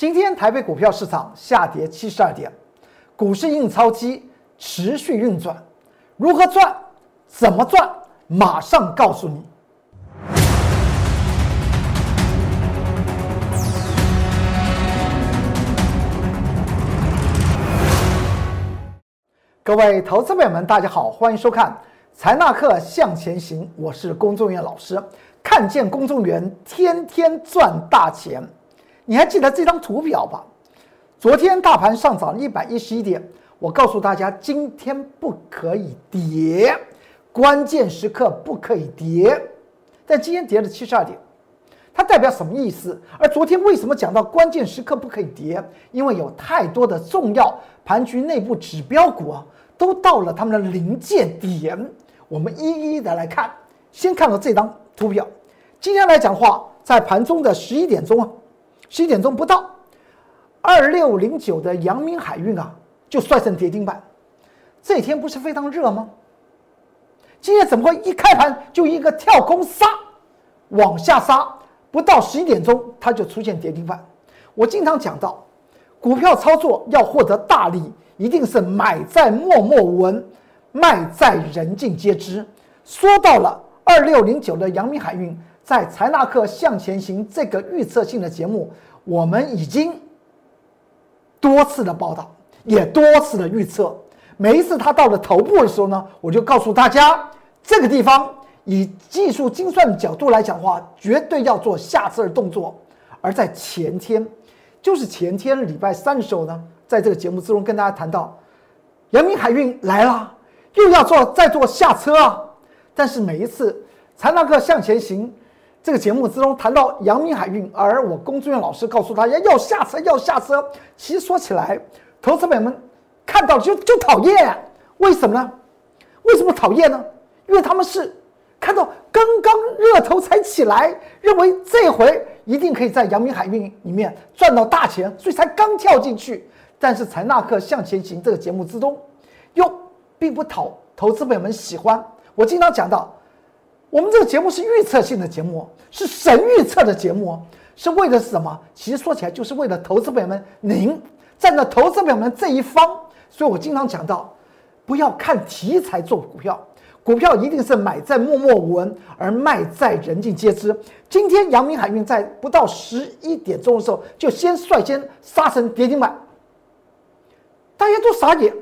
今天台北股票市场下跌七十二点，股市印钞机持续运转，如何赚？怎么赚？马上告诉你。各位投资朋友们，大家好，欢迎收看《财纳克向前行》，我是公众员老师。看见公众员天天赚大钱，你还记得这张图表吧？昨天大盘上涨一百一十一点，我告诉大家今天不可以跌，关键时刻不可以跌。但今天跌了七十二点，它代表什么意思？而昨天为什么讲到关键时刻不可以跌？因为有太多的重要盘局内部指标股啊。都到了他们的临界点，我们一一的来看。先看到这张图表，今天来讲话，在盘中的十一点钟啊，十一点钟不到，二六零九的阳明海运啊，就摔成跌停板。这天不是非常热吗？今天怎么会一开盘就一个跳空杀，往下杀，不到十一点钟它就出现跌停板？我经常讲到，股票操作要获得大利。一定是买在默默无闻，卖在人尽皆知。说到了二六零九的阳明海运，在财纳克向前行这个预测性的节目，我们已经多次的报道，也多次的预测。每一次它到了头部的时候呢，我就告诉大家，这个地方以技术精算的角度来讲话，绝对要做下车的动作。而在前天，就是前天礼拜三的时候呢。在这个节目之中，跟大家谈到，阳明海运来了，又要做再做下车啊！但是每一次财纳克向前行这个节目之中谈到阳明海运，而我龚志远老师告诉大家要下车，要下车。其实说起来，投资者们看到就就讨厌，为什么呢？为什么讨厌呢？因为他们是看到刚刚热头才起来，认为这回一定可以在阳明海运里面赚到大钱，所以才刚跳进去。但是财纳克向前行这个节目之中，又并不讨投资朋友们喜欢。我经常讲到，我们这个节目是预测性的节目，是神预测的节目，是为的是什么？其实说起来，就是为了投资朋友们，您站在投资朋友们这一方。所以我经常讲到，不要看题材做股票，股票一定是买在默默无闻，而卖在人尽皆知。今天阳明海运在不到十一点钟的时候，就先率先杀成跌停板。大家都傻眼。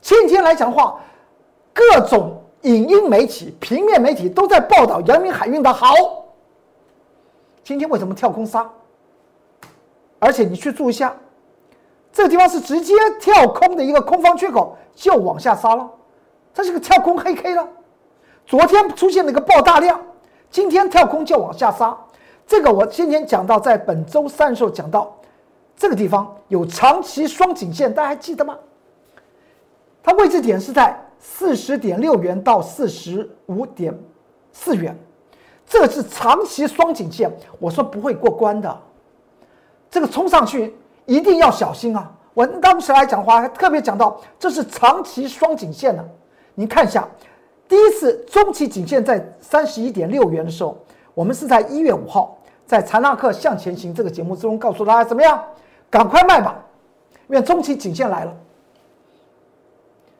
前几天来讲话，各种影音媒体、平面媒体都在报道阳明海运的好。今天为什么跳空杀？而且你去注意一下，这个地方是直接跳空的一个空方缺口，就往下杀了。它是个跳空黑 K 了。昨天出现了一个爆大量，今天跳空就往下杀。这个我今天讲到，在本周三的时候讲到。这个地方有长期双颈线，大家还记得吗？它位置点是在四十点六元到四十五点四元，这是长期双颈线。我说不会过关的，这个冲上去一定要小心啊！我当时来讲话还特别讲到，这是长期双颈线呢。您看一下，第一次中期颈线在三十一点六元的时候，我们是在一月五号在财纳克向前行这个节目之中告诉大家怎么样？赶快卖吧，因为中期颈线来了。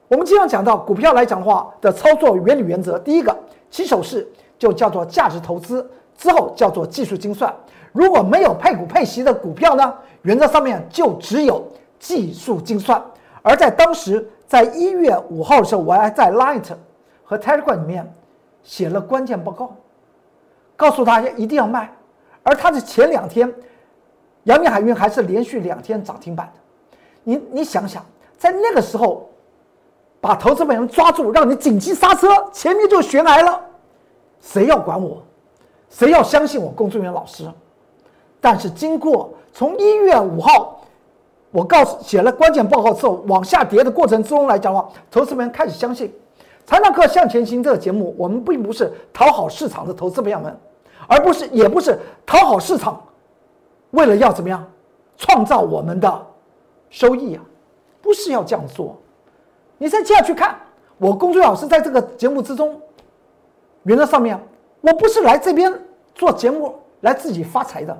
我们经常讲到股票来讲的话的操作原理原则，第一个起手式就叫做价值投资，之后叫做技术精算。如果没有配股配息的股票呢，原则上面就只有技术精算。而在当时，在一月五号的时候，我还在 Light 和 Telegram 里面写了关键报告，告诉大家一定要卖。而它的前两天。阳明海运还是连续两天涨停板的，你你想想，在那个时候，把投资本人抓住，让你紧急刹车，前面就悬崖了，谁要管我？谁要相信我？工作人员老师。但是经过从一月五号，我告诉写了关键报告之后，往下跌的过程中来讲的话，投资们开始相信，财纳克向前行这个节目，我们并不是讨好市场的投资朋友们，而不是也不是讨好市场。为了要怎么样创造我们的收益啊？不是要这样做。你再接下去看，我工作老师在这个节目之中，原则上面，我不是来这边做节目来自己发财的。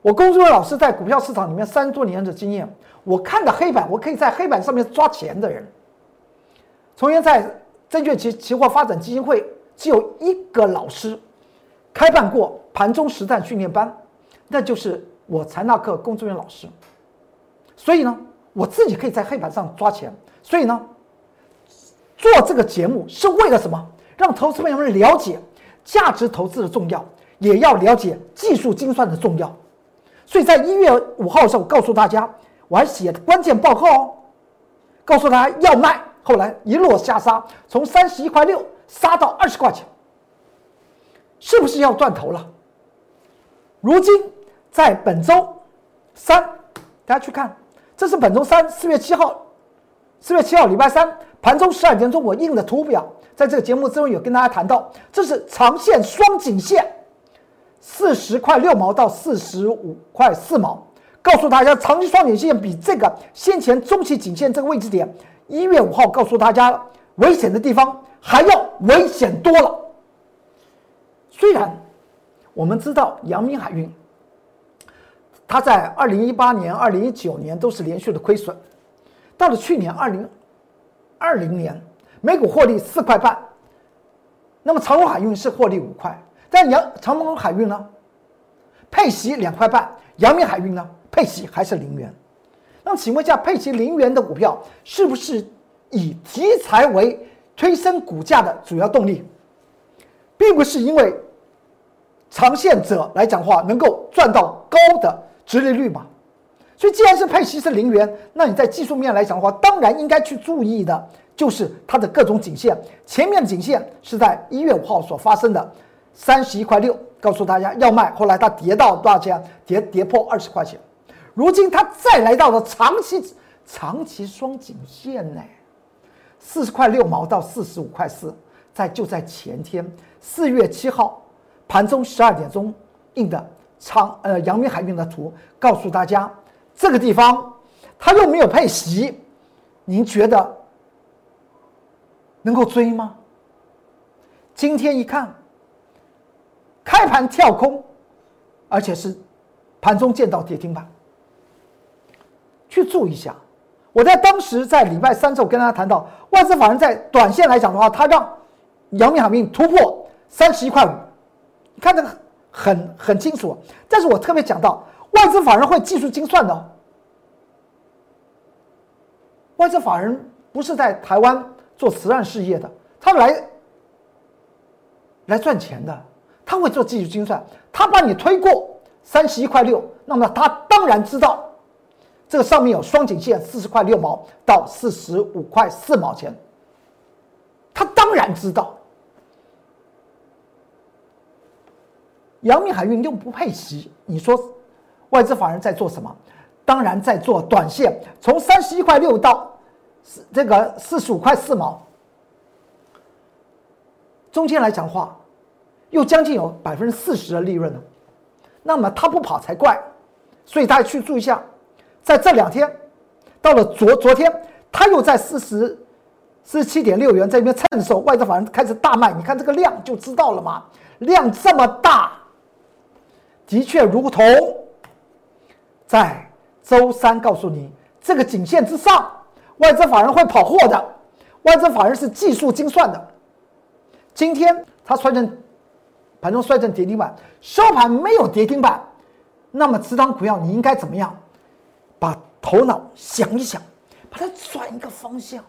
我龚忠伟老师在股票市场里面三十多年的经验，我看的黑板，我可以在黑板上面抓钱的人。从前在证券期期货发展基金会，只有一个老师开办过盘中实战训练班，那就是我财纳克龚忠远老师。所以呢，我自己可以在黑板上抓钱。所以呢，做这个节目是为了什么？让投资朋友们了解价值投资的重要，也要了解技术精算的重要。所以在一月五号的时候，告诉大家，我还写关键报告哦，告诉大家要卖，后来一落下杀，从三十一块六杀到二十块钱，是不是要断头了？如今在本周三，大家去看，这是本周三四月七号，四月七号礼拜三盘中十二点钟我印的图表，在这个节目之中有跟大家谈到，这是长线双颈线。四十块六毛到四十五块四毛，告诉大家长期双颈线比这个先前中期颈线这个位置点，一月五号告诉大家了危险的地方还要危险多了。虽然我们知道阳明海运，它在二零一八年、二零一九年都是连续的亏损，到了去年二零二零年，每股获利四块半，那么长荣海运是获利五块。但阳长隆海运呢，配息两块半；阳明海运呢，配息还是零元。那么请问一下，配息零元的股票是不是以题材为推升股价的主要动力，并不是因为长线者来讲话能够赚到高的直利率嘛？所以既然是配息是零元，那你在技术面来讲的话，当然应该去注意的就是它的各种颈线。前面的颈线是在一月五号所发生的。三十一块六，告诉大家要卖，后来它跌到多少钱？跌跌破二十块钱，如今它再来到了长期长期双颈线呢，四十块六毛到四十五块四，在就在前天四月七号盘中十二点钟印的长呃阳明海运的图，告诉大家这个地方它又没有配息，您觉得能够追吗？今天一看。开盘跳空，而且是盘中见到跌停板。去注意一下，我在当时在礼拜三之后跟大家谈到，外资法人在短线来讲的话，他让阳明海运突破三十一块五，看这个很很清楚。但是我特别讲到，外资法人会技术精算的，外资法人不是在台湾做慈善事业的，他来来赚钱的。他会做技术精算，他把你推过三十一块六，那么他当然知道这个上面有双颈线四十块六毛到四十五块四毛钱，他当然知道。阳明海运又不配息，你说外资法人在做什么？当然在做短线，从三十一块六到这个四十五块四毛，中间来讲话。又将近有百分之四十的利润呢，那么他不跑才怪，所以大家去注意一下，在这两天，到了昨昨天，他又在四十四十七点六元这边趁手，外资法人开始大卖，你看这个量就知道了嘛，量这么大，的确如同在周三告诉你，这个颈线之上，外资法人会跑货的，外资法人是技术精算的，今天他摔成。盘中摔成跌停板，收盘没有跌停板，那么持仓股票你应该怎么样？把头脑想一想，把它转一个方向，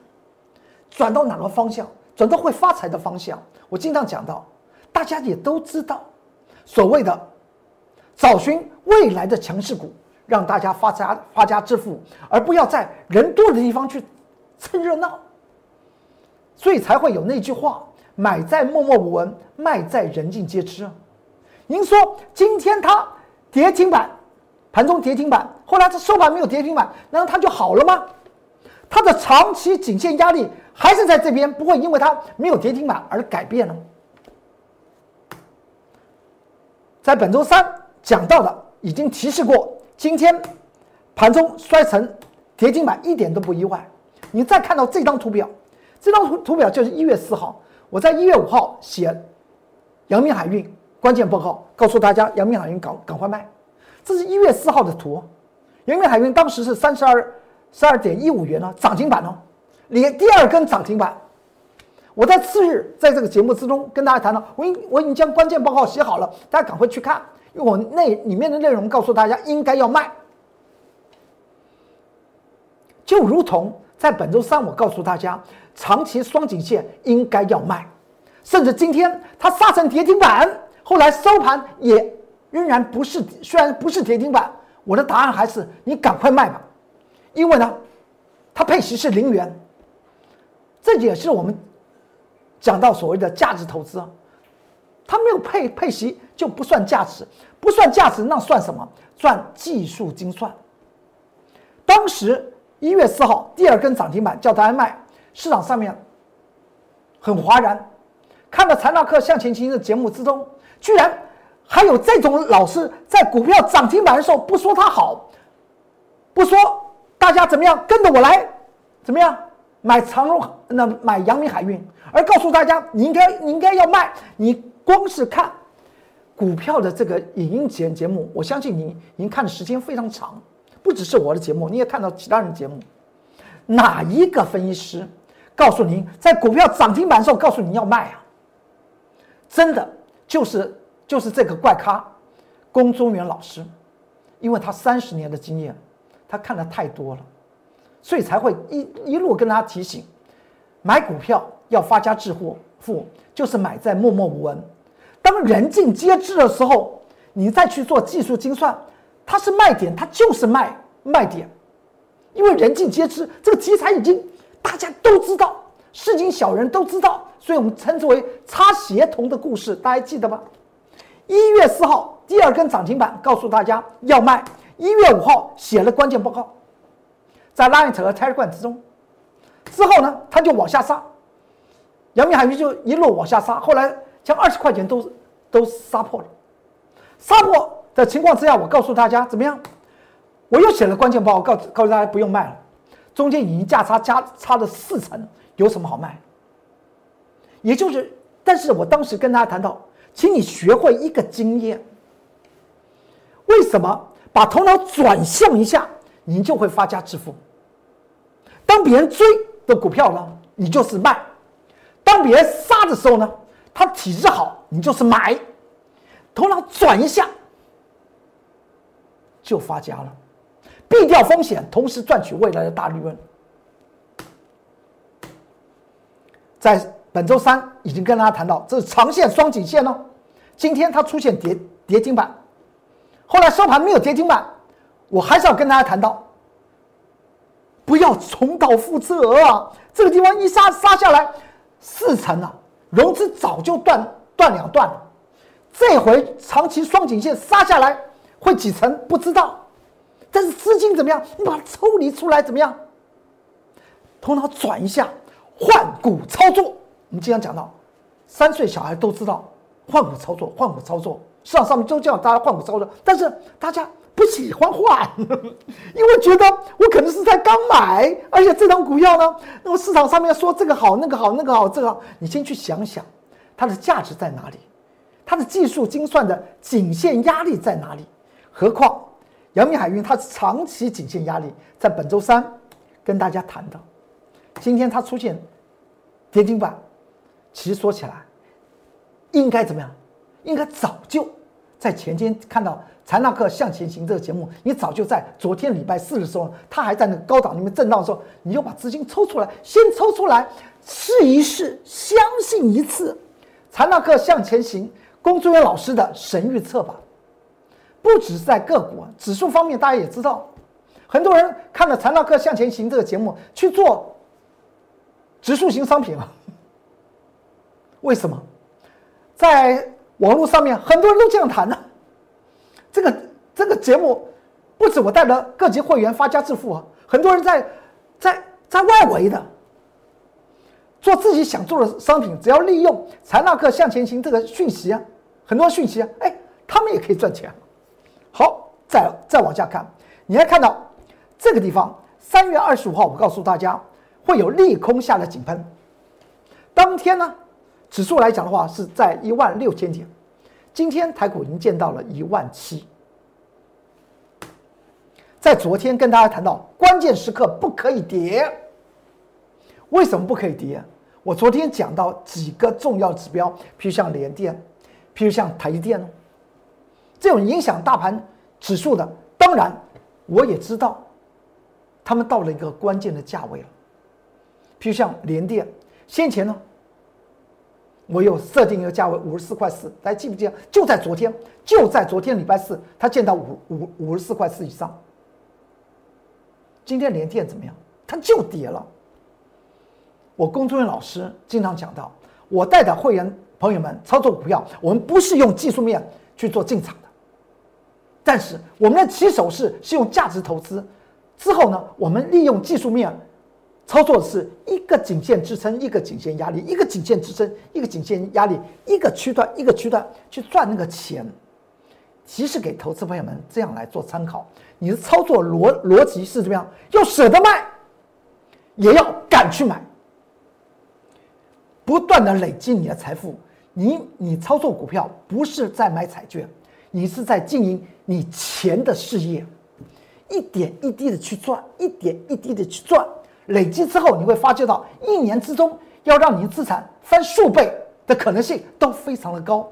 转到哪个方向？转到会发财的方向。我经常讲到，大家也都知道，所谓的找寻未来的强势股，让大家发家发家致富，而不要在人多的地方去蹭热闹，所以才会有那句话。买在默默无闻，卖在人尽皆知。您说今天它跌停板，盘中跌停板，后来它收盘没有跌停板，难道它就好了吗？它的长期颈线压力还是在这边，不会因为它没有跌停板而改变了。在本周三讲到的已经提示过，今天盘中摔成跌停板一点都不意外。你再看到这张图表，这张图图表就是一月四号。我在一月五号写阳明海运关键报告，告诉大家阳明海运赶赶快卖。这是一月四号的图，阳明海运当时是三十二十二点一五元呢，涨停板哦，连第二根涨停板。我在次日在这个节目之中跟大家谈到，我已我已经将关键报告写好了，大家赶快去看，我那里面的内容告诉大家应该要卖，就如同在本周三我告诉大家，长期双颈线应该要卖，甚至今天它杀成跌停板，后来收盘也仍然不是，虽然不是跌停板，我的答案还是你赶快卖吧，因为呢，它配息是零元，这也是我们。讲到所谓的价值投资，它没有配配息就不算价值，不算价值那算什么？算技术精算。当时一月四号第二根涨停板叫大家卖，市场上面很哗然。看到财纳克向前行的节目之中，居然还有这种老师在股票涨停板的时候不说它好，不说大家怎么样跟着我来，怎么样买长荣那买阳明海运。而告诉大家，你应该你应该要卖。你光是看股票的这个影音节节目，我相信你已经看的时间非常长，不只是我的节目，你也看到其他人的节目。哪一个分析师告诉您，在股票涨停板的时候告诉你要卖啊？真的就是就是这个怪咖龚中原老师，因为他三十年的经验，他看的太多了，所以才会一一路跟他提醒买股票。要发家致富，富就是买在默默无闻。当人尽皆知的时候，你再去做技术精算，它是卖点，它就是卖卖点。因为人尽皆知，这个题材已经大家都知道，市井小人都知道，所以我们称之为擦鞋童的故事，大家记得吧？一月四号第二根涨停板，告诉大家要卖。一月五号写了关键报告，在 Line 和 Telegram 之中，之后呢，它就往下杀。阳明海运就一路往下杀，后来将二十块钱都都杀破了。杀破的情况之下，我告诉大家怎么样？我又写了关键报告，告告诉大家不用卖了。中间已经价差加差了四成，有什么好卖？也就是，但是我当时跟大家谈到，请你学会一个经验。为什么把头脑转向一下，你就会发家致富？当别人追的股票呢，你就是卖。当别人杀的时候呢，他体质好，你就是买，头脑转一下就发家了，避掉风险，同时赚取未来的大利润。在本周三已经跟大家谈到，这是长线双颈线哦。今天它出现跌跌停板，后来收盘没有跌停板，我还是要跟大家谈到，不要重蹈覆辙啊！这个地方一杀杀下来。四成啊，融资早就断断两断了，这回长期双颈线杀下来会几成不知道，但是资金怎么样？你把它抽离出来怎么样？头脑转一下，换股操作。我们经常讲到，三岁小孩都知道换股操作，换股操作，市场上面都叫大家换股操作，但是大家。不喜欢换，因为觉得我可能是在刚买，而且这张股票呢，那么市场上面说这个好，那个好，那个好，这个好，你先去想想，它的价值在哪里？它的技术精算的颈线压力在哪里？何况阳明海运它长期颈线压力在本周三跟大家谈的，今天它出现跌停板，其实说起来应该怎么样？应该早就在前天看到。财纳克向前行这个节目，你早就在昨天礼拜四的时候，他还在那个高档里面震荡的时候，你就把资金抽出来，先抽出来试一试，相信一次。财纳克向前行，龚志远老师的神预测吧。不只是在个股指数方面，大家也知道，很多人看了财纳克向前行这个节目去做指数型商品了。为什么？在网络上面，很多人都这样谈呢。这个这个节目，不止我带着各级会员发家致富啊，很多人在在在外围的做自己想做的商品，只要利用财纳克向前行这个讯息啊，很多讯息啊，哎，他们也可以赚钱。好，再再往下看，你还看到这个地方，三月二十五号，我告诉大家会有利空下的井喷，当天呢，指数来讲的话是在一万六千点。今天台股已经见到了一万七，在昨天跟大家谈到关键时刻不可以跌，为什么不可以跌？我昨天讲到几个重要指标，譬如像联电，譬如像台积电哦，这种影响大盘指数的，当然我也知道，他们到了一个关键的价位了。譬如像联电，先前呢，我有设定一个价位五十四块四，大家记不记得？就在昨天，就在昨天礼拜四，它见到五五五十四块四以上。今天连电怎么样？它就跌了。我工作人员老师经常讲到，我带的会员朋友们操作股票，我们不是用技术面去做进场的，但是我们的起手式是用价值投资，之后呢，我们利用技术面操作是一个颈线支撑，一个颈线压力，一个颈线支撑，一个颈线压力，一个区段一个区段去赚那个钱。其实给投资朋友们这样来做参考，你的操作逻逻辑是怎么样？要舍得卖，也要敢去买。不断的累积你的财富，你你操作股票不是在买彩券，你是在经营你钱的事业，一点一滴的去赚，一点一滴的去赚，累积之后你会发觉到一年之中要让你资产翻数倍的可能性都非常的高，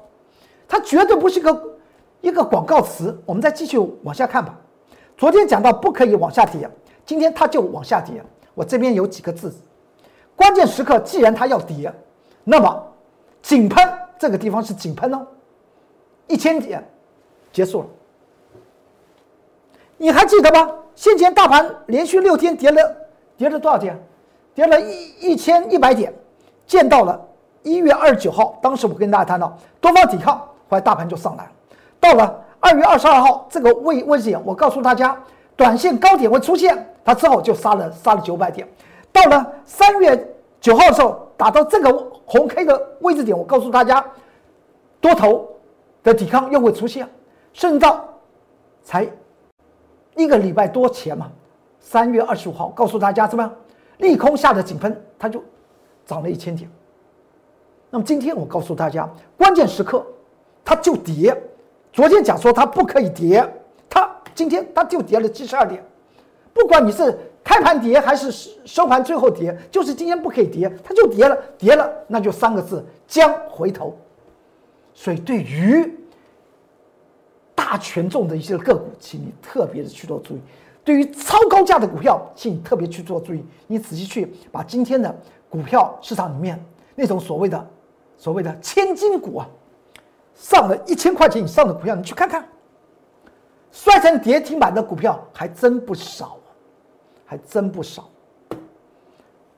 它绝对不是个一个广告词。我们再继续往下看吧。昨天讲到不可以往下跌，今天它就往下跌。我这边有几个字，关键时刻既然它要跌。那么，井喷这个地方是井喷哦，一千点结束了。你还记得吗？先前大盘连续六天跌了，跌了多少点？跌了一一千一百点，见到了一月二十九号，当时我跟大家谈到多方抵抗，后来大盘就上来了。到了二月二十二号这个位位置点，我告诉大家，短线高点会出现，它之后就杀了杀了九百点。到了三月九号的时候，打到这个。红 K 的位置点，我告诉大家，多头的抵抗又会出现，甚至到才一个礼拜多前嘛，三月二十五号告诉大家怎么样，利空下的井喷，它就涨了一千点。那么今天我告诉大家，关键时刻它就跌，昨天讲说它不可以跌，它今天它就跌了七十二点，不管你是。开盘跌还是收盘最后跌，就是今天不可以跌，它就跌了，跌了那就三个字将回头。所以对于大权重的一些个股，请你特别的去做注意；对于超高价的股票，请你特别去做注意。你仔细去把今天的股票市场里面那种所谓的所谓的千金股啊，上了一千块钱以上的股票，你去看看，摔成跌停板的股票还真不少。还真不少。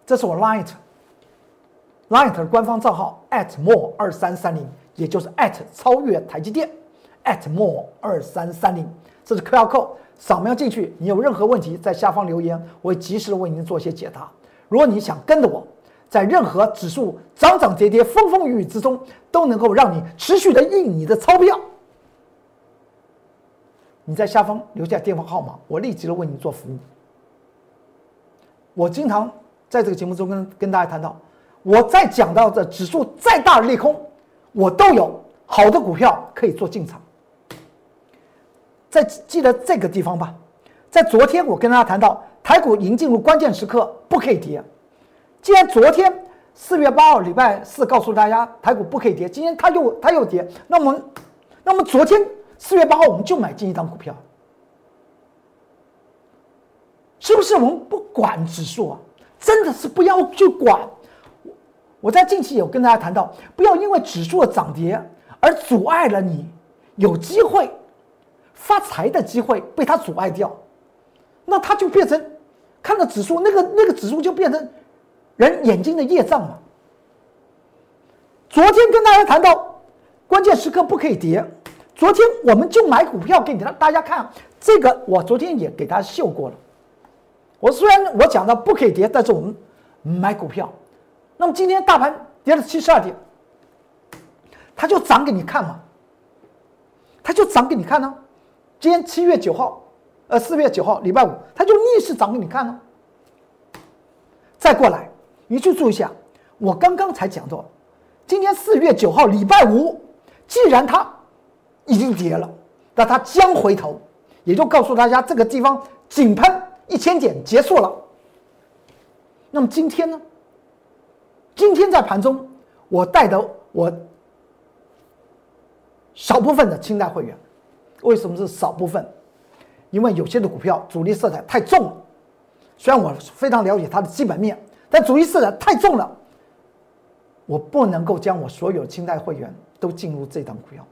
这是我 Light，Light 的官方账号 @more 二三三零，也就是 at 超越台积电 @more 二三三零，这是 QR code，扫描进去。你有任何问题，在下方留言，我会及时的为您做一些解答。如果你想跟着我，在任何指数涨涨跌跌、风风雨雨之中，都能够让你持续的印你的钞票，你在下方留下电话号码，我立即的为你做服务。我经常在这个节目中跟跟大家谈到，我在讲到的指数再大的利空，我都有好的股票可以做进场。在记得这个地方吧，在昨天我跟大家谈到台股已经进入关键时刻，不可以跌。既然昨天四月八号礼拜四告诉大家台股不可以跌，今天它又它又跌，那么那么昨天四月八号我们就买进一张股票。是不是我们不管指数啊？真的是不要去管。我在近期有跟大家谈到，不要因为指数的涨跌而阻碍了你有机会发财的机会，被它阻碍掉，那它就变成看到指数那个那个指数就变成人眼睛的业障嘛。昨天跟大家谈到关键时刻不可以跌，昨天我们就买股票给你大家看，这个我昨天也给大家秀过了。我虽然我讲到不可以跌，但是我们买股票。那么今天大盘跌了七十二点，它就涨给你看嘛，它就涨给你看呢。今天七月九号，呃，四月九号礼拜五，它就逆势涨给你看呢。再过来，你去注意一下，我刚刚才讲到，今天四月九号礼拜五，既然它已经跌了，那它将回头，也就告诉大家这个地方。井喷一千点结束了。那么今天呢？今天在盘中，我带的我少部分的清代会员，为什么是少部分？因为有些的股票主力色彩太重了。虽然我非常了解它的基本面，但主力色彩太重了，我不能够将我所有清代会员都进入这档股票。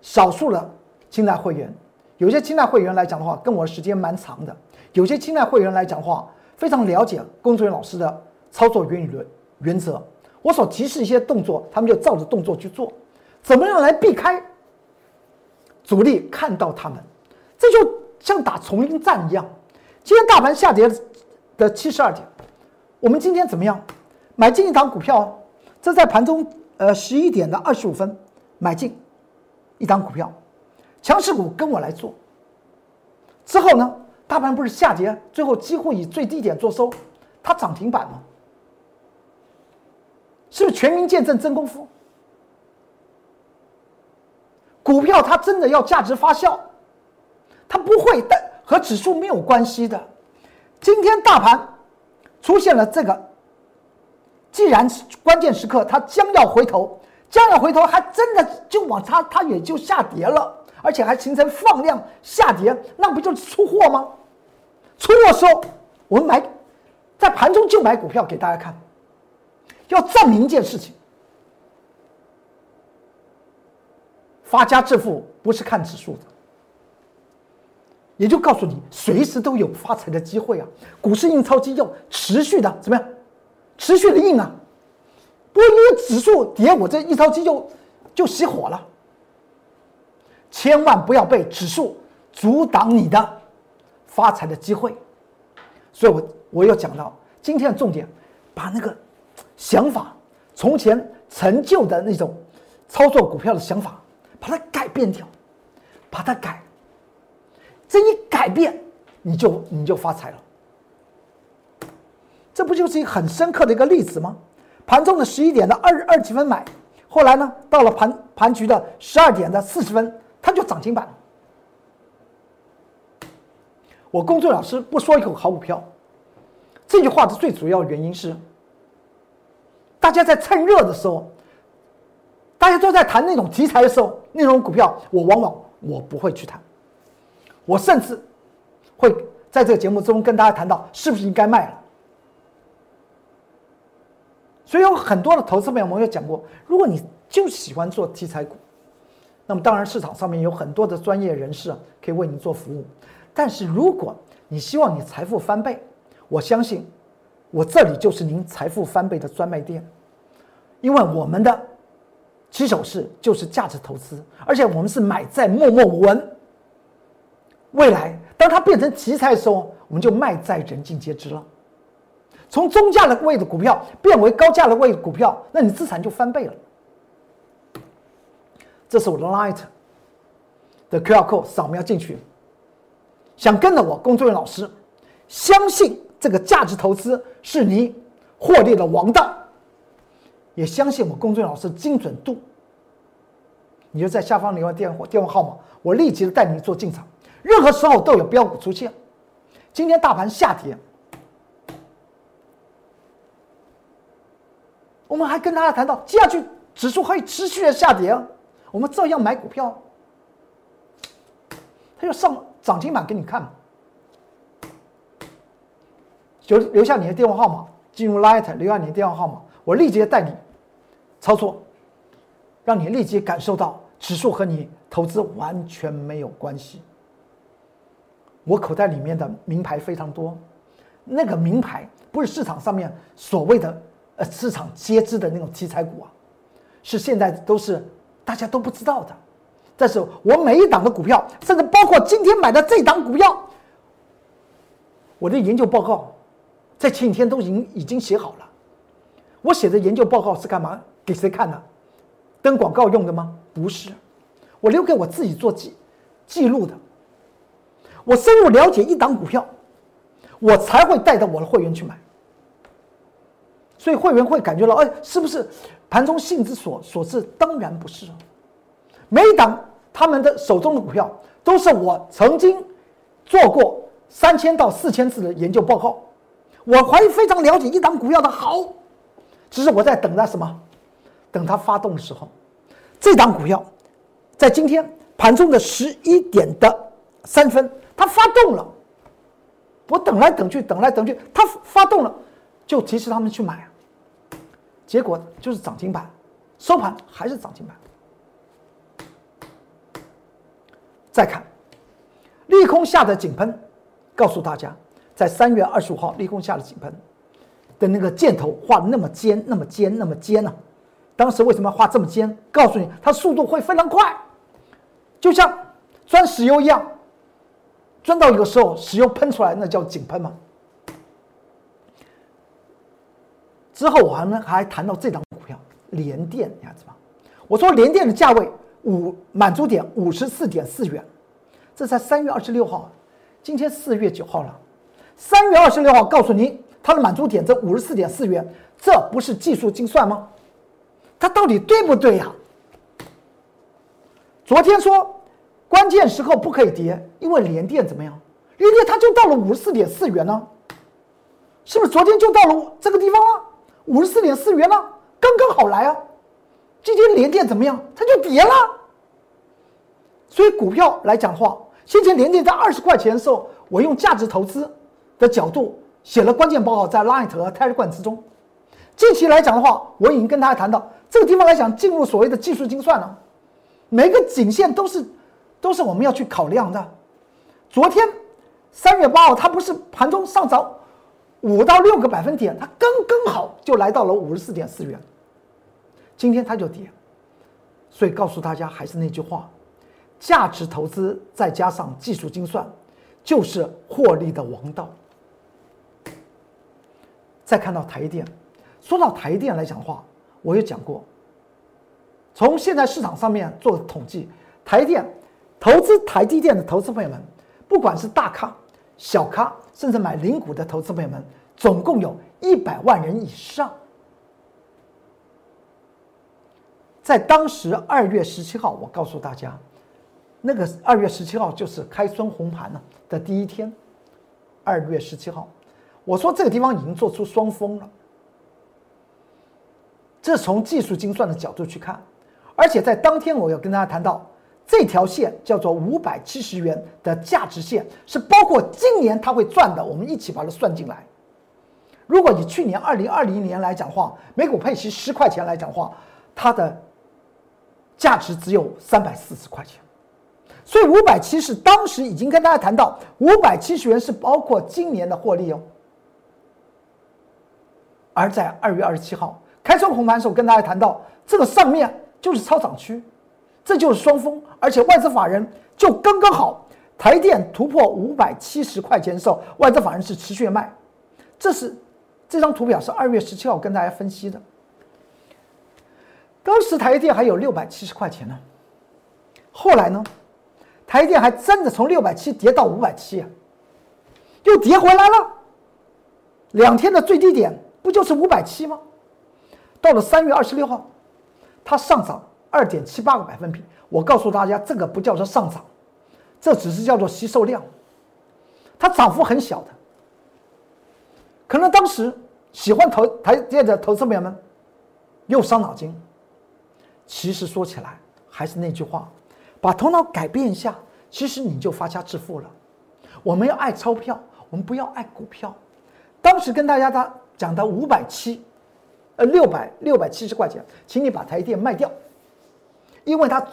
少数的清代会员，有些清代会员来讲的话，跟我的时间蛮长的；有些清代会员来讲的话，非常了解工作人员老师的操作原理原则。我所提示一些动作，他们就照着动作去做。怎么样来避开主力看到他们？这就像打丛林战一样。今天大盘下跌的七十二点，我们今天怎么样？买进一档股票，这在盘中呃十一点的二十五分买进一档股票，强势股跟我来做。之后呢，大盘不是下跌，最后几乎以最低点做收，它涨停板吗？是不是全民见证真功夫？股票它真的要价值发酵，它不会但。和指数没有关系的。今天大盘出现了这个，既然关键时刻它将要回头，将要回头，还真的就往它它也就下跌了，而且还形成放量下跌，那不就是出货吗？出货时候我们买，在盘中就买股票给大家看，要证明一件事情：发家致富不是看指数的。也就告诉你，随时都有发财的机会啊！股市印钞机要持续的怎么样？持续的印啊！不会因为指数跌，我这印钞机就就熄火了。千万不要被指数阻挡你的发财的机会。所以我我要讲到今天的重点，把那个想法，从前陈旧的那种操作股票的想法，把它改变掉，把它改。这一改变，你就你就发财了。这不就是一个很深刻的一个例子吗？盘中的十一点的二二几分买，后来呢，到了盘盘局的十二点的四十分，它就涨停板。我公众老师不说一口好股票，这句话的最主要原因是，大家在趁热的时候，大家都在谈那种题材的时候，那种股票我往往我不会去谈。我甚至会在这个节目中跟大家谈到是不是应该卖了。所以有很多的投资朋友，我们也讲过，如果你就喜欢做题材股，那么当然市场上面有很多的专业人士可以为你做服务。但是如果你希望你财富翻倍，我相信我这里就是您财富翻倍的专卖店，因为我们的起手式就是价值投资，而且我们是买在默默无闻。未来，当它变成题材的时候，我们就卖在人尽皆知了。从中价的位的股票变为高价的位股票，那你资产就翻倍了。这是我的 Light 的 QR code，扫描进去。想跟着我工作人员老师，相信这个价值投资是你获利的王道，也相信我工作人员老师精准度。你就在下方留下电话电话号码，我立即带你做进场。任何时候都有标股出现。今天大盘下跌，我们还跟大家谈到，接下去指数可以持续的下跌，我们照样买股票。他就上涨停板给你看嘛，就留下你的电话号码，进入 Light 留下你的电话号码，我立即带你操作，让你立即感受到指数和你投资完全没有关系。我口袋里面的名牌非常多，那个名牌不是市场上面所谓的呃市场皆知的那种题材股啊，是现在都是大家都不知道的。但是我每一档的股票，甚至包括今天买的这档股票，我的研究报告在前几天都已经已经写好了。我写的研究报告是干嘛？给谁看的？登广告用的吗？不是，我留给我自己做记记录的。我深入了解一档股票，我才会带着我的会员去买。所以会员会感觉到，哎，是不是盘中性之所所致？当然不是。每一档他们的手中的股票，都是我曾经做过三千到四千字的研究报告，我怀疑非常了解一档股票的好，只是我在等它什么？等它发动的时候，这档股票在今天盘中的十一点的三分，它发动了。我等来等去，等来等去，它发动了，就提示他们去买，结果就是涨停板，收盘还是涨停板。再看利空下的井喷，告诉大家，在三月二十五号利空下的井喷的那个箭头画的那么尖，那么尖，那么尖呢？当时为什么要画这么尖？告诉你，它速度会非常快，就像钻石油一样。钻到一个时候，石油喷出来，那叫井喷嘛。之后我还能还谈到这张股票联电，你看是吧？我说联电的价位五满足点五十四点四元，这才三月二十六号，今天四月九号了。三月二十六号告诉您，它的满足点在五十四点四元，这不是技术精算吗？它到底对不对呀？昨天说。关键时候不可以跌，因为连电怎么样？连电它就到了五十四点四元呢，是不是？昨天就到了这个地方了，五十四点四元呢，刚刚好来啊。今天连电怎么样？它就跌了。所以股票来讲的话，先前连电在二十块钱的时候，我用价值投资的角度写了关键报告在 Light 和 Telegram 之中。近期来讲的话，我已经跟大家谈到这个地方来讲，进入所谓的技术精算了，每个颈线都是。都是我们要去考量的。昨天三月八号，它不是盘中上涨五到六个百分点，它刚刚好就来到了五十四点四元。今天它就跌，所以告诉大家还是那句话：价值投资再加上技术精算，就是获利的王道。再看到台电，说到台电来讲的话，我也讲过，从现在市场上面做统计，台电。投资台积电的投资朋友们，不管是大咖、小咖，甚至买零股的投资朋友们，总共有一百万人以上。在当时二月十七号，我告诉大家，那个二月十七号就是开春红盘呢的第一天。二月十七号，我说这个地方已经做出双峰了。这从技术精算的角度去看，而且在当天我要跟大家谈到。这条线叫做五百七十元的价值线，是包括今年它会赚的，我们一起把它算进来。如果以去年二零二零年来讲话，每股配息十块钱来讲话，它的价值只有三百四十块钱。所以五百七十当时已经跟大家谈到，五百七十元是包括今年的获利哦。而在二月二十七号开春红盘时候，跟大家谈到这个上面就是超涨区。这就是双峰，而且外资法人就刚刚好，台电突破五百七十块钱的时候，外资法人是持续卖。这是这张图表是二月十七号跟大家分析的。当时台电还有六百七十块钱呢，后来呢，台电还真的从六百七跌到五百七，又跌回来了。两天的最低点不就是五百七吗？到了三月二十六号，它上涨。二点七八个百分比，我告诉大家，这个不叫做上涨，这只是叫做吸收量，它涨幅很小的。可能当时喜欢投台电的投资朋友们又伤脑筋。其实说起来还是那句话，把头脑改变一下，其实你就发家致富了。我们要爱钞票，我们不要爱股票。当时跟大家他讲的五百七，呃六百六百七十块钱，请你把台电卖掉。因为它，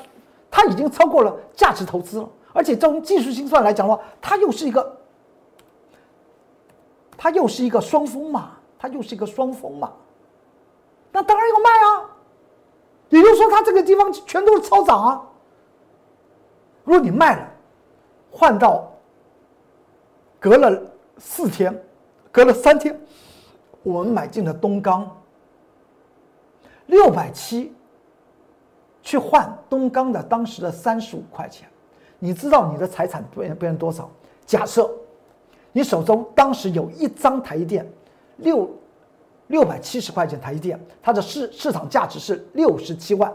它已经超过了价值投资了，而且从技术精算来讲的话，它又是一个，它又是一个双峰嘛，它又是一个双峰嘛，那当然要卖啊。也就是说，它这个地方全都是超涨啊。如果你卖了，换到隔了四天，隔了三天，我们买进了东钢六百七。去换东钢的当时的三十五块钱，你知道你的财产变变成多少？假设你手中当时有一张台电，六六百七十块钱台电，它的市市场价值是六十七万。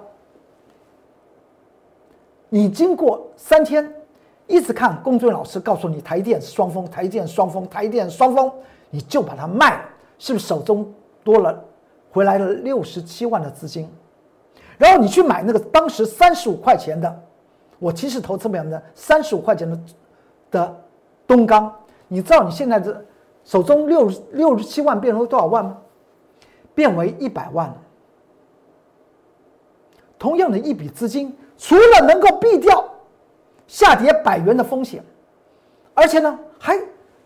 你经过三天，一直看龚俊老师告诉你台电双峰，台电双峰，台电双峰，你就把它卖了，是不是手中多了回来了六十七万的资金？然后你去买那个当时三十五块钱的，我其实投资表的三十五块钱的的东钢，你知道你现在的手中六六十七万变成了多少万吗？变为一百万了。同样的一笔资金，除了能够避掉下跌百元的风险，而且呢还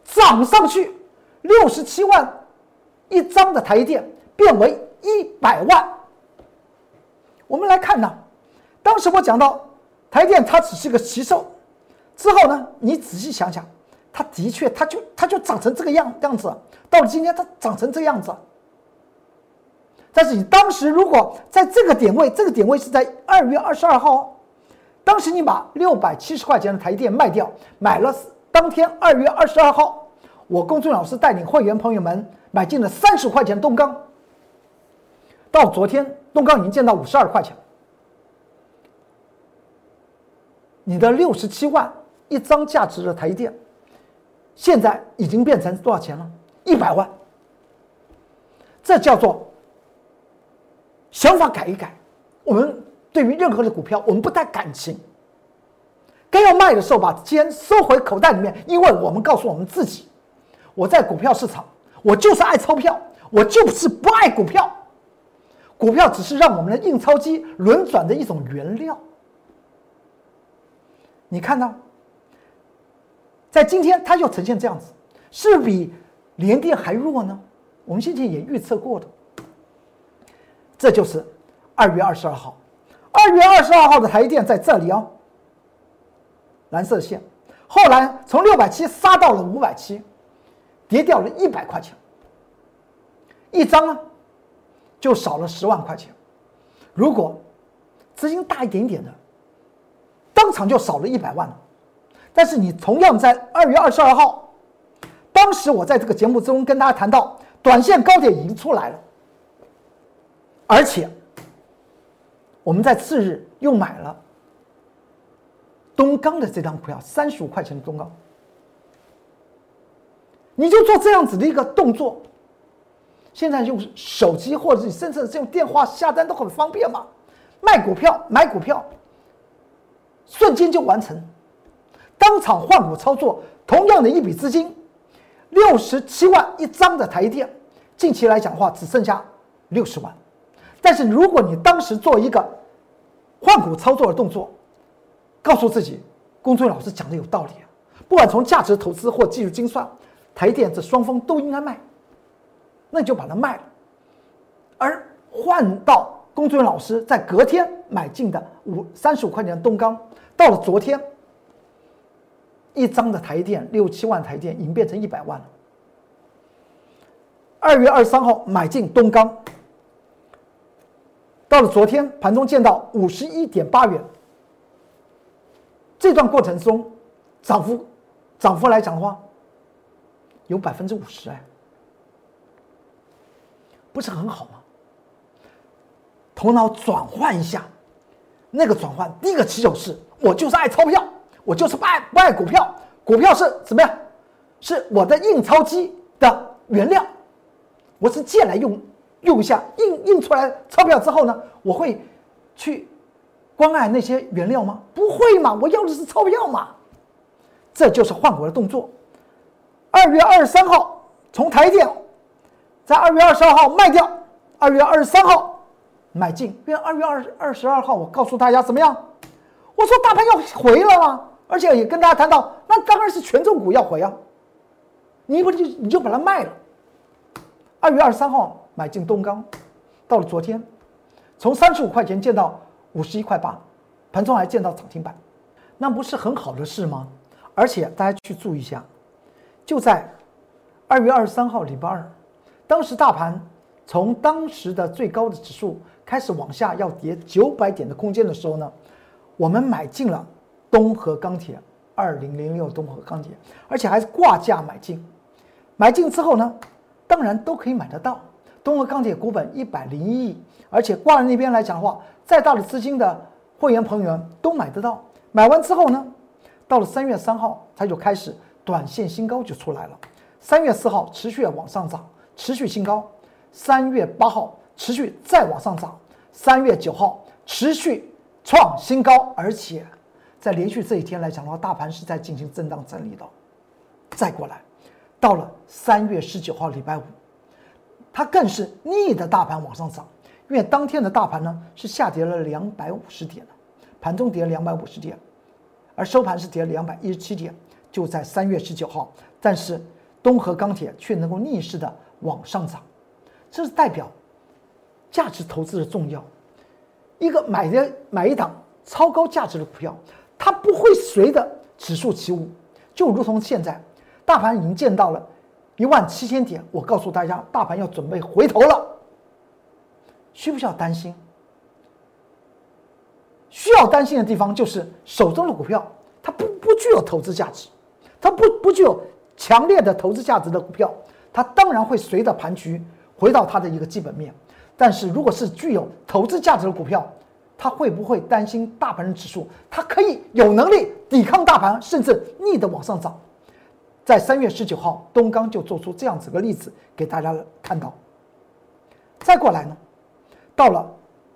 涨上去六十七万一张的台电变为一百万。我们来看呢，当时我讲到台电它只是个奇兽，之后呢，你仔细想想，它的确它就它就长成这个样样子，到了今天它长成这个样子。但是你当时如果在这个点位，这个点位是在二月二十二号，当时你把六百七十块钱的台电卖掉，买了当天二月二十二号，我公众老师带领会员朋友们买进了三十块钱的东钢，到昨天。东钢已经见到五十二块钱，你的六十七万一张价值的台电，现在已经变成多少钱了？一百万。这叫做想法改一改。我们对于任何的股票，我们不带感情，该要卖的时候把钱收回口袋里面，因为我们告诉我们自己，我在股票市场，我就是爱钞票，我就是不爱股票。股票只是让我们的印钞机轮转的一种原料。你看到，在今天它又呈现这样子，是比联电还弱呢？我们先前也预测过的，这就是二月二十二号，二月二十二号的台电在这里哦，蓝色线，后来从六百七杀到了五百七，跌掉了一百块钱一张啊。就少了十万块钱，如果资金大一点点的，当场就少了一百万了。但是你同样在二月二十二号，当时我在这个节目中跟大家谈到，短线高点已经出来了，而且我们在次日又买了东钢的这张股票，三十五块钱的东钢，你就做这样子的一个动作。现在用手机或者是甚至是用电话下单都很方便嘛，卖股票、买股票，瞬间就完成，当场换股操作，同样的一笔资金，六十七万一张的台电，近期来讲话只剩下六十万，但是如果你当时做一个换股操作的动作，告诉自己，龚俊老师讲的有道理，不管从价值投资或技术精算，台电这双方都应该卖。那你就把它卖了，而换到龚俊老师在隔天买进的五三十五块钱的东钢，到了昨天，一张的台电六七万台电已经变成一百万了。二月二十三号买进东钢，到了昨天盘中见到五十一点八元，这段过程中涨幅涨幅来讲的话，有百分之五十哎。不是很好吗？头脑转换一下，那个转换，第一个起手是，我就是爱钞票，我就是不爱不爱股票，股票是怎么样？是我的印钞机的原料，我是借来用用一下，印印出来钞票之后呢，我会去关爱那些原料吗？不会嘛，我要的是钞票嘛，这就是换股的动作。二月二十三号从台电。在二月二十二号卖掉，二月二十三号买进。因为二月二二十二号，我告诉大家怎么样？我说大盘要回了吗？而且也跟大家谈到，那当然是权重股要回啊。你不就你就把它卖了？二月二十三号买进东钢，到了昨天，从三十五块钱见到五十一块八，盘中还见到涨停板，那不是很好的事吗？而且大家去注意一下，就在二月二十三号礼拜二。当时大盘从当时的最高的指数开始往下要跌九百点的空间的时候呢，我们买进了东河钢铁二零零六东河钢铁，而且还是挂价买进。买进之后呢，当然都可以买得到。东河钢铁股本一百零一亿，而且挂在那边来讲的话，再大的资金的会员朋友都买得到。买完之后呢，到了三月三号，它就开始短线新高就出来了。三月四号持续往上涨，持续新高。三月八号持续再往上涨，三月九号持续创新高，而且在连续这一天来讲的话，大盘是在进行震荡整理的。再过来，到了三月十九号礼拜五，它更是逆着大盘往上涨，因为当天的大盘呢是下跌了两百五十点的，盘中跌两百五十点，而收盘是跌两百一十七点。就在三月十九号，但是东河钢铁却能够逆势的往上涨。这是代表价值投资的重要。一个买的买一档超高价值的股票，它不会随着指数起舞，就如同现在大盘已经见到了一万七千点，我告诉大家，大盘要准备回头了，需不需要担心？需要担心的地方就是手中的股票，它不不具有投资价值，它不不具有强烈的投资价值的股票，它当然会随着盘局。回到它的一个基本面，但是如果是具有投资价值的股票，它会不会担心大盘的指数？它可以有能力抵抗大盘，甚至逆的往上涨。在三月十九号，东钢就做出这样子个例子给大家看到。再过来呢，到了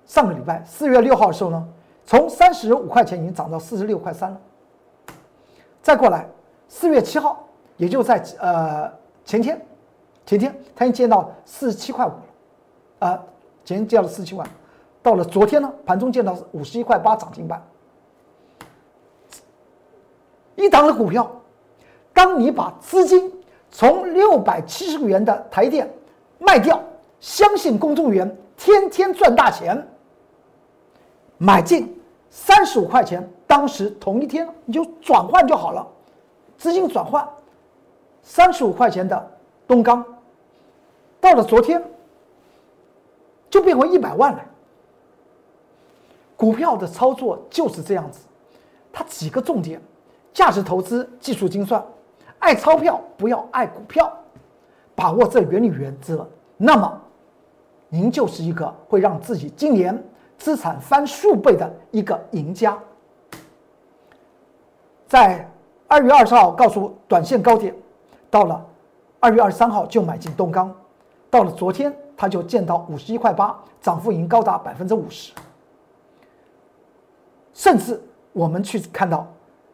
上个礼拜四月六号的时候呢，从三十五块钱已经涨到四十六块三了。再过来四月七号，也就在呃前天。前天它已经见到四十七块五了，啊，前天见到四十七块，到了昨天呢，盘中见到五十一块八涨停板。一档的股票，当你把资金从六百七十元的台电卖掉，相信公众员天天赚大钱，买进三十五块钱，当时同一天你就转换就好了，资金转换三十五块钱的东钢。到了昨天，就变回一百万了。股票的操作就是这样子，它几个重点：价值投资、技术精算，爱钞票不要爱股票，把握这原理原则，那么您就是一个会让自己今年资产翻数倍的一个赢家。在二月二十号告诉短线高点，到了二月二十三号就买进东钢。到了昨天，它就见到五十一块八，涨幅已经高达百分之五十。甚至我们去看到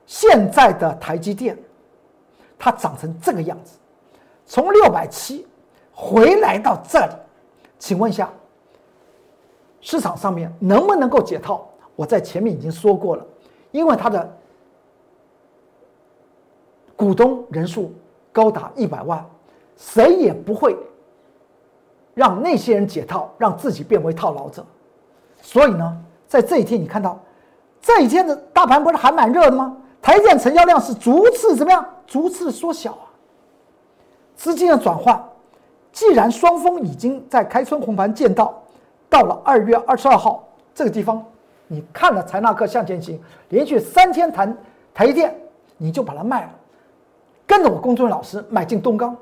现在的台积电，它长成这个样子，从六百七回来到这里，请问一下，市场上面能不能够解套？我在前面已经说过了，因为它的股东人数高达一百万，谁也不会。让那些人解套，让自己变为套牢者。所以呢，在这一天，你看到这一天的大盘不是还蛮热的吗？台电成交量是逐次怎么样？逐次缩小啊。资金的转换，既然双峰已经在开春红盘见到，到了二月二十二号这个地方，你看了财纳克向前行，连续三天谈台电，你就把它卖了，跟着我公众老师买进东钢，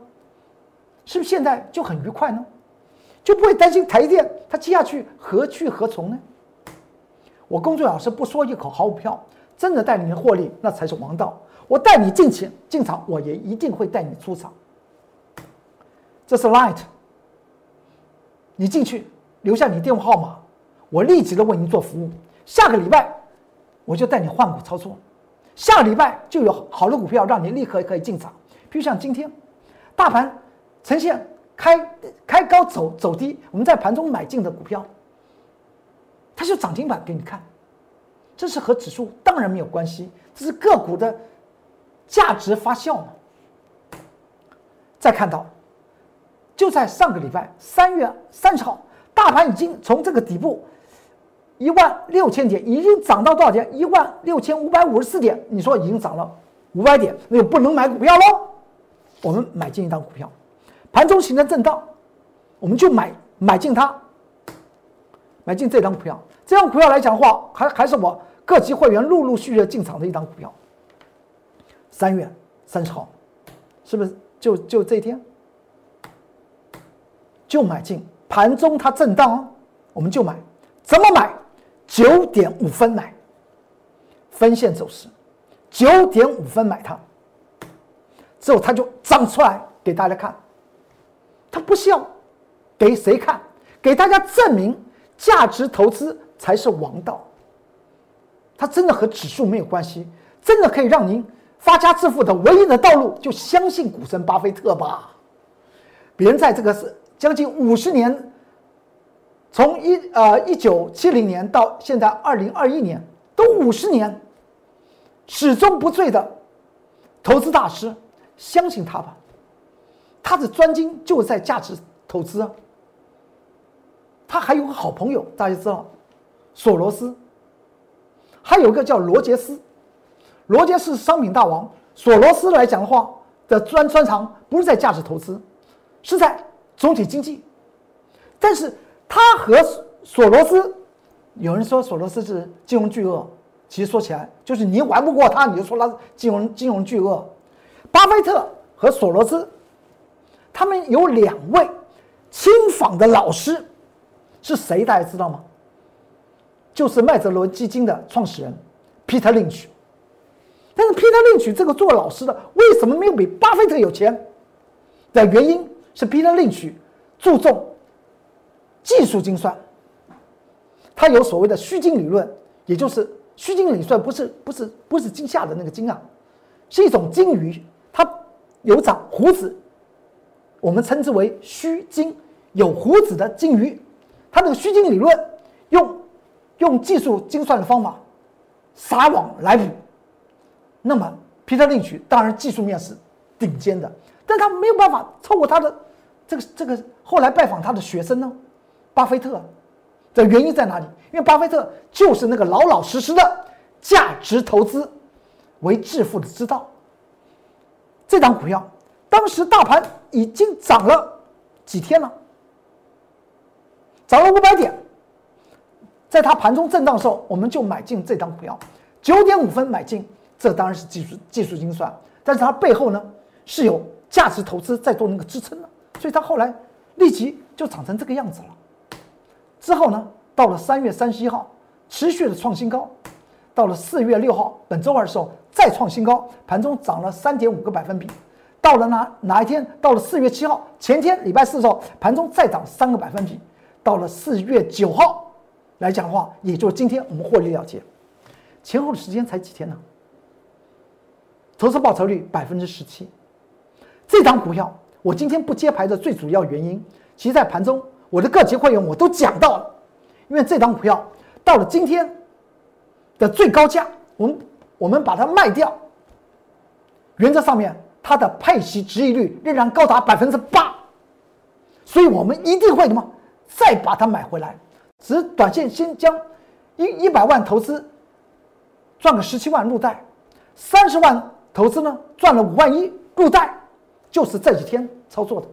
是不是现在就很愉快呢？就不会担心台电，它接下去何去何从呢？我工作老师不说一口好股票，真的带你获利，那才是王道。我带你进去进场，我也一定会带你出场。这是 Light，你进去留下你电话号码，我立即的为您做服务。下个礼拜我就带你换股操作，下个礼拜就有好的股票让你立刻可以进场。比如像今天，大盘呈现。开开高走走低，我们在盘中买进的股票，它就涨停板给你看，这是和指数当然没有关系，这是个股的价值发酵嘛。再看到，就在上个礼拜三月三十号，大盘已经从这个底部一万六千点，已经涨到多少点？一万六千五百五十四点。你说已经涨了五百点，那就不能买股票喽？我们买进一张股票。盘中形成震荡，我们就买买进它，买进这张股票。这张股票来讲的话，还还是我各级会员陆陆续续进场的一张股票。三月三十号，是不是就就这一天就买进？盘中它震荡，我们就买。怎么买？九点五分买。分线走势，九点五分买它，之后它就涨出来给大家看。它不需要给谁看，给大家证明价值投资才是王道。它真的和指数没有关系，真的可以让您发家致富的唯一的道路，就相信股神巴菲特吧。别人在这个是将近五十年，从一呃一九七零年到现在二零二一年，都五十年，始终不坠的投资大师，相信他吧。他的专精就在价值投资啊。他还有个好朋友，大家知道，索罗斯。还有个叫罗杰斯，罗杰斯是商品大王。索罗斯来讲的话的专专长不是在价值投资，是在总体经济。但是他和索罗斯，有人说索罗斯是金融巨鳄，其实说起来就是你玩不过他，你就说他是金融金融巨鳄。巴菲特和索罗斯，他们有两位亲访的老师，是谁？大家知道吗？就是麦哲伦基金的创始人，Peter Lynch。但是 Peter Lynch 这个做老师的，为什么没有比巴菲特有钱？的原因是 Peter Lynch 注重技术精算，他有所谓的虚惊理论，也就是虚惊理算不是不是不是惊吓的那个惊啊，是一种鲸鱼，它有长胡子，我们称之为虚惊，有胡子的鲸鱼，它那个虚惊理论用。用技术精算的方法撒网来捕，那么皮特林奇当然技术面是顶尖的，但他没有办法超过他的这个这个后来拜访他的学生呢，巴菲特的原因在哪里？因为巴菲特就是那个老老实实的价值投资为致富的之道。这张股票当时大盘已经涨了几天了，涨了五百点。在它盘中震荡的时候，我们就买进这张股票，九点五分买进，这当然是技术技术精算，但是它背后呢是有价值投资在做那个支撑的，所以它后来立即就涨成这个样子了。之后呢，到了三月三十一号，持续的创新高，到了四月六号，本周二的时候再创新高，盘中涨了三点五个百分比。到了哪哪一天？到了四月七号，前天礼拜四的时候，盘中再涨三个百分比。到了四月九号。来讲的话，也就是今天我们获利了结，前后的时间才几天呢？投资报酬率百分之十七。这张股票我今天不接牌的最主要原因，其实在盘中我的各级会员我都讲到了，因为这张股票到了今天的最高价，我们我们把它卖掉，原则上面它的配息值益率仍然高达百分之八，所以我们一定会什么再把它买回来。只短线先将一一百万投资赚个十七万入袋，三十万投资呢赚了五万一入袋，就是这几天操作的。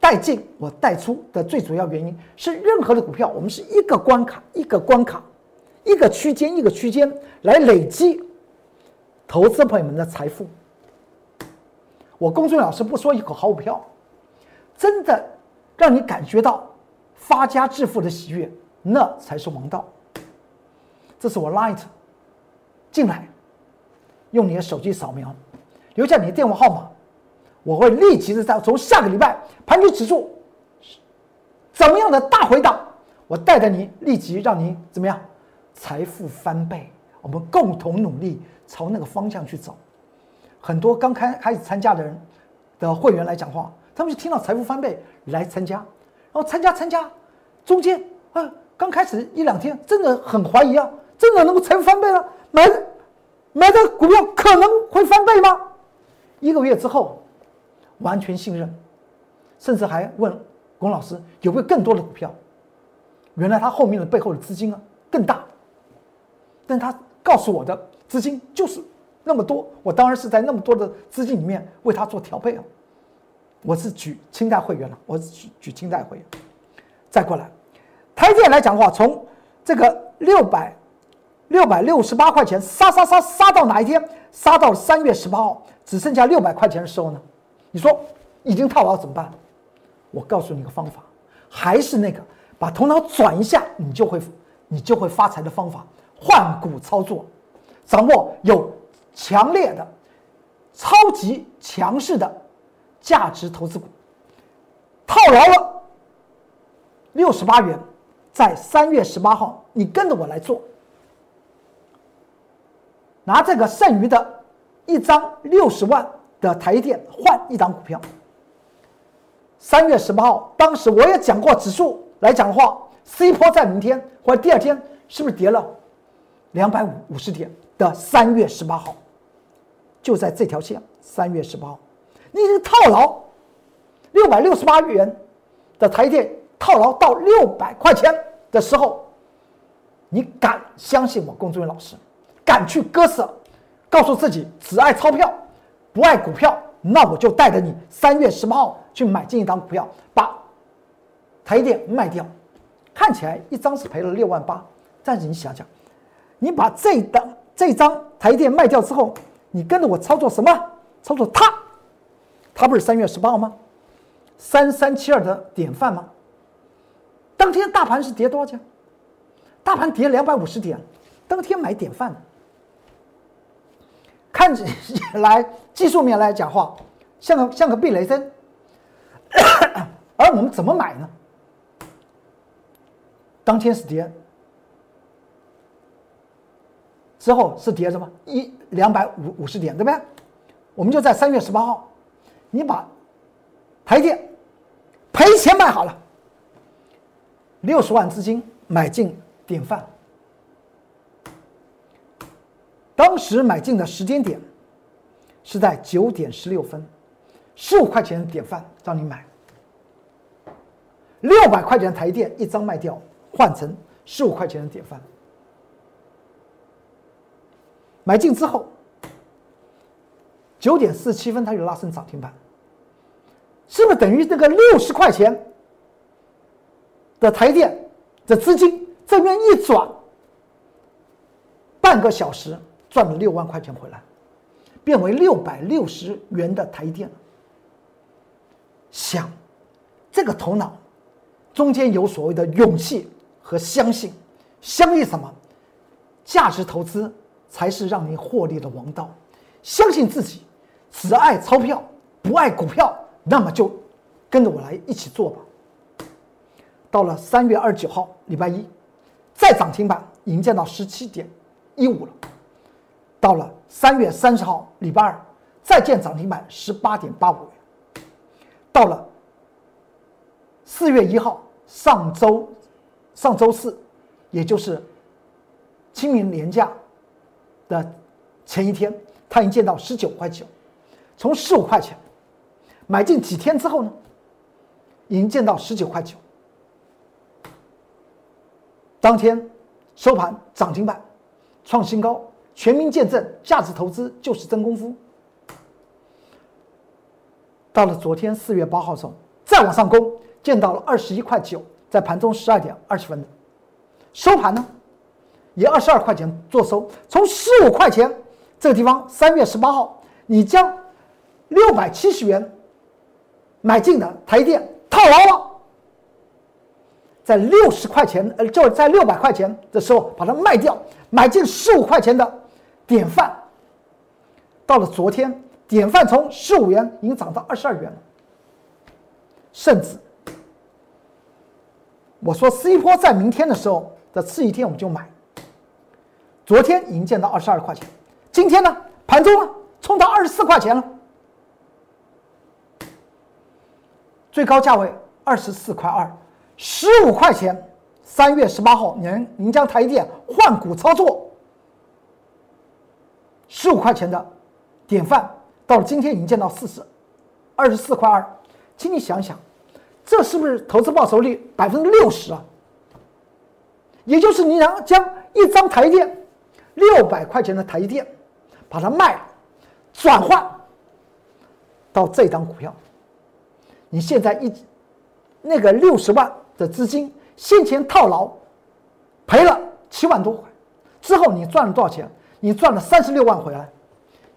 带进我带出的最主要原因是，任何的股票我们是一个关卡一个关卡，一个区间一个区间来累积投资朋友们的财富。我公孙老师不说一口好股票，真的让你感觉到。发家致富的喜悦，那才是王道。这是我 Light 进来，用你的手机扫描，留下你的电话号码，我会立即的在从下个礼拜盘局指数怎么样的大回档，我带着你立即让你怎么样财富翻倍。我们共同努力朝那个方向去走。很多刚开开始参加的人的会员来讲话，他们就听到财富翻倍来参加。然后参加参加，中间啊，刚开始一两天真的很怀疑啊，真的能够财富翻倍了？买买的股票可能会翻倍吗？一个月之后，完全信任，甚至还问龚老师有没有更多的股票。原来他后面的背后的资金啊更大，但他告诉我的资金就是那么多，我当然是在那么多的资金里面为他做调配啊。我是举清代会员了，我是举举清代会员，再过来，台电来讲的话，从这个六百六百六十八块钱杀杀杀杀到哪一天？杀到三月十八号，只剩下六百块钱的时候呢？你说已经套牢怎么办？我告诉你个方法，还是那个把头脑转一下，你就会你就会发财的方法，换股操作。掌握有强烈的、超级强势的价值投资股，套牢了六十八元，在三月十八号，你跟着我来做，拿这个剩余的一张六十万的台电换一张股票。三月十八号，当时我也讲过指数来讲的话，C 波在明天或者第二天是不是跌了两百五五十点？的三月十八号，就在这条线。三月十八号，你已经套牢六百六十八元的台电套牢到六百块钱的时候，你敢相信我龚志远老师？敢去割舍，告诉自己只爱钞票，不爱股票？那我就带着你三月十八号去买进一张股票，把台电卖掉。看起来一张是赔了六万八，但是你想想，你把这档。这张台电卖掉之后，你跟着我操作什么？操作它，它不是三月十八号吗？三三七二的典范吗？当天大盘是跌多少钱？大盘跌两百五十点，当天买典范。看着来技术面来讲话，像个像个避雷针。而我们怎么买呢？当天是跌。之后是跌什么一两百五五十点，对不对？我们就在三月十八号，你把台电赔钱买好了，六十万资金买进典范。当时买进的时间点是在九点十六分，十五块钱的典范让你买，六百块钱的台电一张卖掉，换成十五块钱的典范。买进之后，九点四十七分它就拉升涨停板，是不是等于这个六十块钱的台电的资金这边一转，半个小时赚了六万块钱回来，变为六百六十元的台电。想，这个头脑中间有所谓的勇气和相信，相信什么？价值投资。才是让你获利的王道。相信自己，只爱钞票，不爱股票，那么就跟着我来一起做吧。到了三月二十九号，礼拜一，再涨停板，已经见到十七点一五了。到了三月三十号，礼拜二，再见涨停板十八点八五元。到了四月一号，上周上周四，也就是清明年假。的前一天，它已经见到十九块九，从十五块钱买进几天之后呢，已经见到十九块九。当天收盘涨停板，创新高，全民见证价值投资就是真功夫。到了昨天四月八号的时候，再往上攻，见到了二十一块九，在盘中十二点二十分的收盘呢。以二十二块钱做收，从十五块钱这个地方，三月十八号，你将六百七十元买进的台电套牢了，在六十块钱，呃，就在六百块钱的时候把它卖掉，买进十五块钱的典范。到了昨天，典范从十五元已经涨到二十二元了，甚至我说 C 波在明天的时候的次一天我们就买。昨天已经见到二十二块钱，今天呢，盘中呢冲到二十四块钱了，最高价位二十四块二，十五块钱。三月十八号，您您将台电换股操作，十五块钱的典范，到了今天已经见到四十，二十四块二，请你想想，这是不是投资报酬率百分之六十啊？也就是你将将一张台电。六百块钱的台电，把它卖了，转换到这张股票。你现在一那个六十万的资金先前套牢，赔了七万多块，之后你赚了多少钱？你赚了三十六万回来，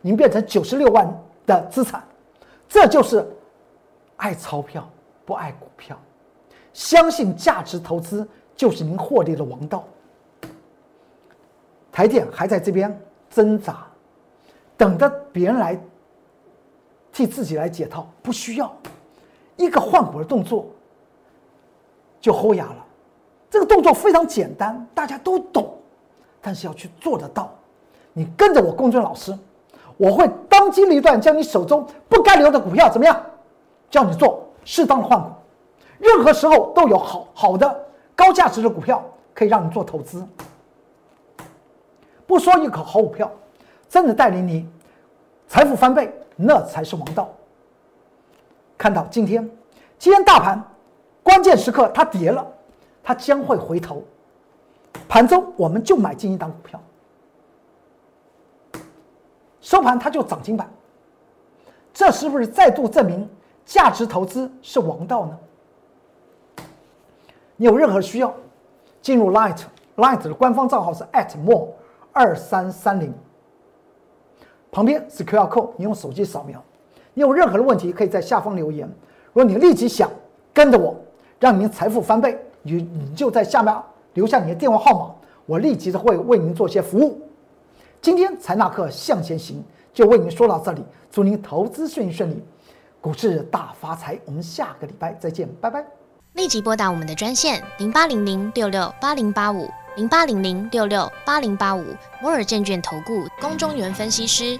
您变成九十六万的资产。这就是爱钞票不爱股票，相信价值投资就是您获利的王道。台电还在这边挣扎，等着别人来替自己来解套，不需要一个换股的动作就齁牙了。这个动作非常简单，大家都懂，但是要去做得到。你跟着我公孙老师，我会当机立断将你手中不该留的股票怎么样，叫你做适当的换股。任何时候都有好好的高价值的股票可以让你做投资。不说一口好股票，真的带领你财富翻倍，那才是王道。看到今天，今天大盘关键时刻它跌了。它将会回头，盘中我们就买进一档股票，收盘它就涨停板，这是不是再度证明价值投资是王道呢？你有任何需要，进入 Light，Light 的官方账号是 @more 二三三零，旁边是 QR code，你用手机扫描。你有任何的问题，可以在下方留言。如果你立即想跟着我，让您财富翻倍。你你就在下面留下你的电话号码，我立即会为您做些服务。今天财纳克向前行就为您说到这里，祝您投资顺利顺利，股市大发财。我们下个礼拜再见，拜拜。立即拨打我们的专线零八零零六六八零八五零八零零六六八零八五摩尔证券投顾龚中原分析师。